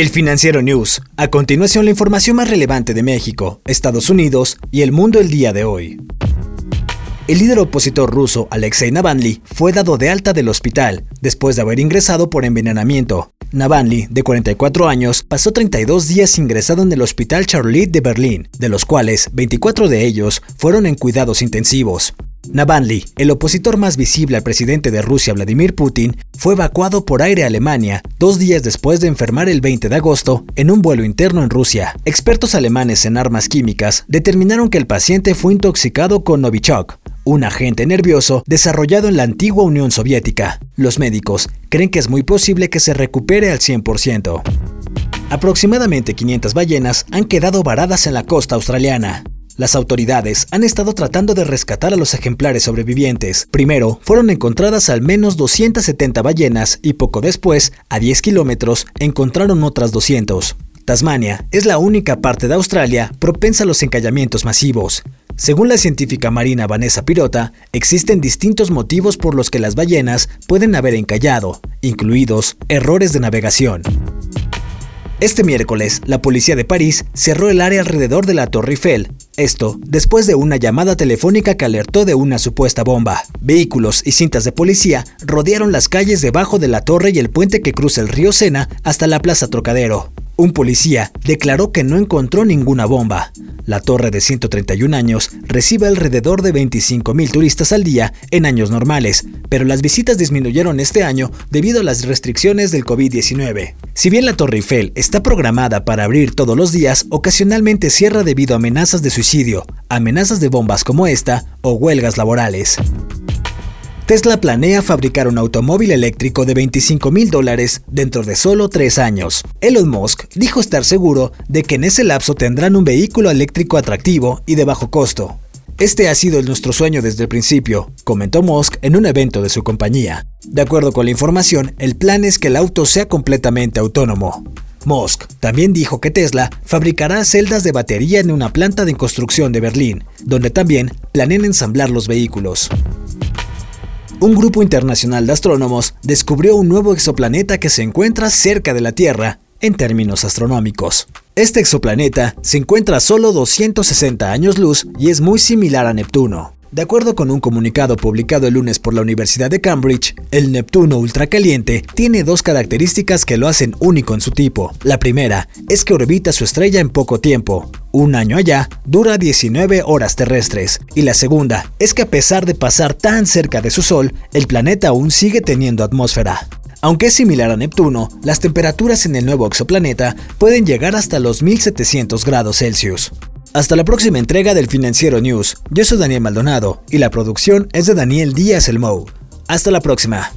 El Financiero News. A continuación, la información más relevante de México, Estados Unidos y el mundo el día de hoy. El líder opositor ruso Alexei Navalny fue dado de alta del hospital después de haber ingresado por envenenamiento. Navalny, de 44 años, pasó 32 días ingresado en el Hospital Charlotte de Berlín, de los cuales 24 de ellos fueron en cuidados intensivos. Navalny, el opositor más visible al presidente de Rusia Vladimir Putin, fue evacuado por aire a Alemania dos días después de enfermar el 20 de agosto en un vuelo interno en Rusia. Expertos alemanes en armas químicas determinaron que el paciente fue intoxicado con Novichok, un agente nervioso desarrollado en la antigua Unión Soviética. Los médicos creen que es muy posible que se recupere al 100%. Aproximadamente 500 ballenas han quedado varadas en la costa australiana. Las autoridades han estado tratando de rescatar a los ejemplares sobrevivientes. Primero, fueron encontradas al menos 270 ballenas y poco después, a 10 kilómetros, encontraron otras 200. Tasmania es la única parte de Australia propensa a los encallamientos masivos. Según la científica marina Vanessa Pirota, existen distintos motivos por los que las ballenas pueden haber encallado, incluidos errores de navegación. Este miércoles, la policía de París cerró el área alrededor de la Torre Eiffel, esto después de una llamada telefónica que alertó de una supuesta bomba. Vehículos y cintas de policía rodearon las calles debajo de la torre y el puente que cruza el río Sena hasta la Plaza Trocadero. Un policía declaró que no encontró ninguna bomba. La torre de 131 años recibe alrededor de 25.000 turistas al día en años normales, pero las visitas disminuyeron este año debido a las restricciones del COVID-19. Si bien la Torre Eiffel está programada para abrir todos los días, ocasionalmente cierra debido a amenazas de suicidio, amenazas de bombas como esta o huelgas laborales. Tesla planea fabricar un automóvil eléctrico de 25 mil dólares dentro de solo tres años. Elon Musk dijo estar seguro de que en ese lapso tendrán un vehículo eléctrico atractivo y de bajo costo. Este ha sido nuestro sueño desde el principio, comentó Musk en un evento de su compañía. De acuerdo con la información, el plan es que el auto sea completamente autónomo. Musk también dijo que Tesla fabricará celdas de batería en una planta de construcción de Berlín, donde también planean ensamblar los vehículos un grupo internacional de astrónomos descubrió un nuevo exoplaneta que se encuentra cerca de la Tierra en términos astronómicos. Este exoplaneta se encuentra a solo 260 años luz y es muy similar a Neptuno. De acuerdo con un comunicado publicado el lunes por la Universidad de Cambridge, el Neptuno ultracaliente tiene dos características que lo hacen único en su tipo. La primera es que orbita su estrella en poco tiempo. Un año allá dura 19 horas terrestres. Y la segunda es que a pesar de pasar tan cerca de su Sol, el planeta aún sigue teniendo atmósfera. Aunque es similar a Neptuno, las temperaturas en el nuevo exoplaneta pueden llegar hasta los 1700 grados Celsius. Hasta la próxima entrega del Financiero News. Yo soy Daniel Maldonado y la producción es de Daniel Díaz Elmou. Hasta la próxima.